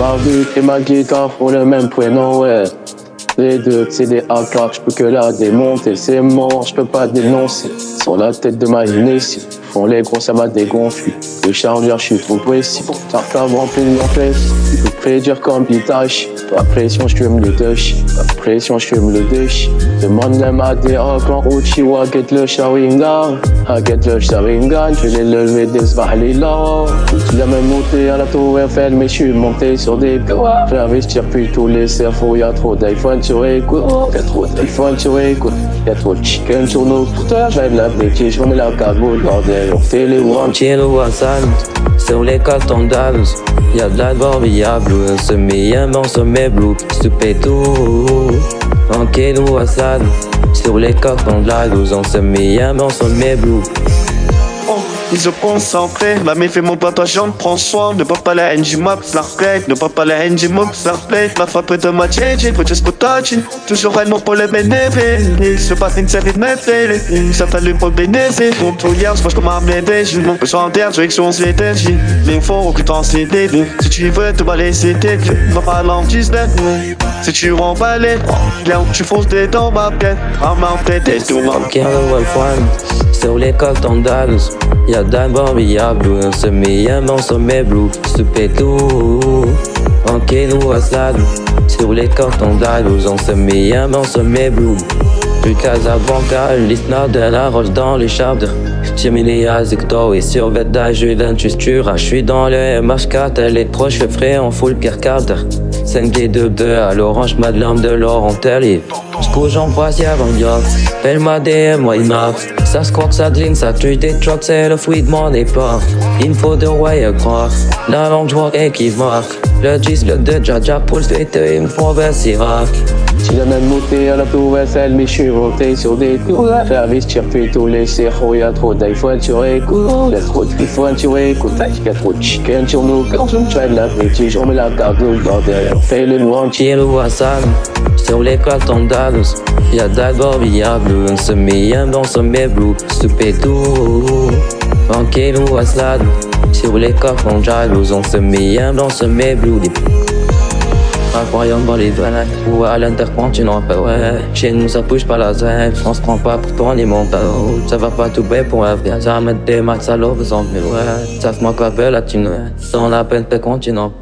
Ma vie et ma guitare ont le même prénom, ouais. Les deux, c'est des AK, je peux que la démonter. C'est mort, je peux pas dénoncer. Sur la tête de ma ici, font les gros, ça m'a dégonflé. Le chargeur, je suis trop précis. Fait remplir en place. Il faut prédire comme pitage. Pas pression, je fume le touch. Pas pression, je fume le douche. Demande même à des quand Uchiwa get le Sharingan. Je vais le lever des là. Je l'ai même monté à la tour Eiffel, mais je suis monté sur des bois. J'investis plus tous les cerveaux, y'a trop d'iPhone sur écoute. Y'a trop d'iPhone sur écoute. Y'a trop de chicken sur nos fouteurs. J'aime la bêtise, je remets la cagoule, bordel. On fait les one. Cielo Hassan, sur les cartons. Y'a de la viable, un semi, un bon sommet blue. Stupé tout. En Kelo Hassan, sur les cartons d'Alus. On se met un bon sommet blue. Ils se concentrés, la méfait fait mon toi j'en prends soin. Ne pas la NG map, la plate Ne pas la NG map, la plate La frappe de ma change, faut just touching Toujours réellement pour les bénéfices Il se passe une série de méfaits Ça fait le pour le bénéfice. Mon hier, je pense comme un bébé Je n'ai besoin d'air, direction c'est l'énergie L'info, recrutant c'est début Si tu veux te balayer c'est début Va pas l'antis si tu remballes, là tu fonces des dents, ma bien, remonter tes tours. Killer Wolfram, sur les coques d'Andalus. Y'a d'abord y'a blue, un sommet, y'a mon sommet blue. Soupé tout, en kénou à slade. Sur les coques d'Andalus, en sommet, y'a mon sommet blue. Plus Casablanca, l'histoire de la roche dans les charbres. Cheminé à Zicto et sur Veda, je ah, suis dans le MH4, les proches frais en full Pierre Carter. 5G de beurre, l'orange, ma de l'or en terre. J'couche en brassière, en yacht. Belle ma DM, why not? Ça squawk, ça dream, ça tue des trucks, c'est le fruit de mon époque. Il me faut de royal croire. La langue, j'vois équivoque. Le 10, le 2, Jaja, pour le fêter, il me faut. Si la même monté à la tour mais je suis monté sur des tours. Service, tire plus tous les cerveaux, y'a trop d'iPhone sur écoute. Y'a trop de iPhone sur écoute. Y'a trop de chicken sur nos corps. Je me la bêtise, on met la carte au bordel. On fait le noir. Hassan, sur les cartons d'Alus. Y'a d'abord viable, un sommet, un bon sommet blue. Soupé tout. En Kelo Aslan, sur les cartons d'Alus, on se met un bon sommet blue. Incroyable dans les douanes ou à l'intercontinent, ouais. Chez nous, ça bouge pas la zèbre, on se prend pas pour toi les montagnes. Ça va pas tout bien pour un vrai. Ça mettre des maths à l'eau, mais ouais. Ça se manque la belle latine, dans la peine de continent.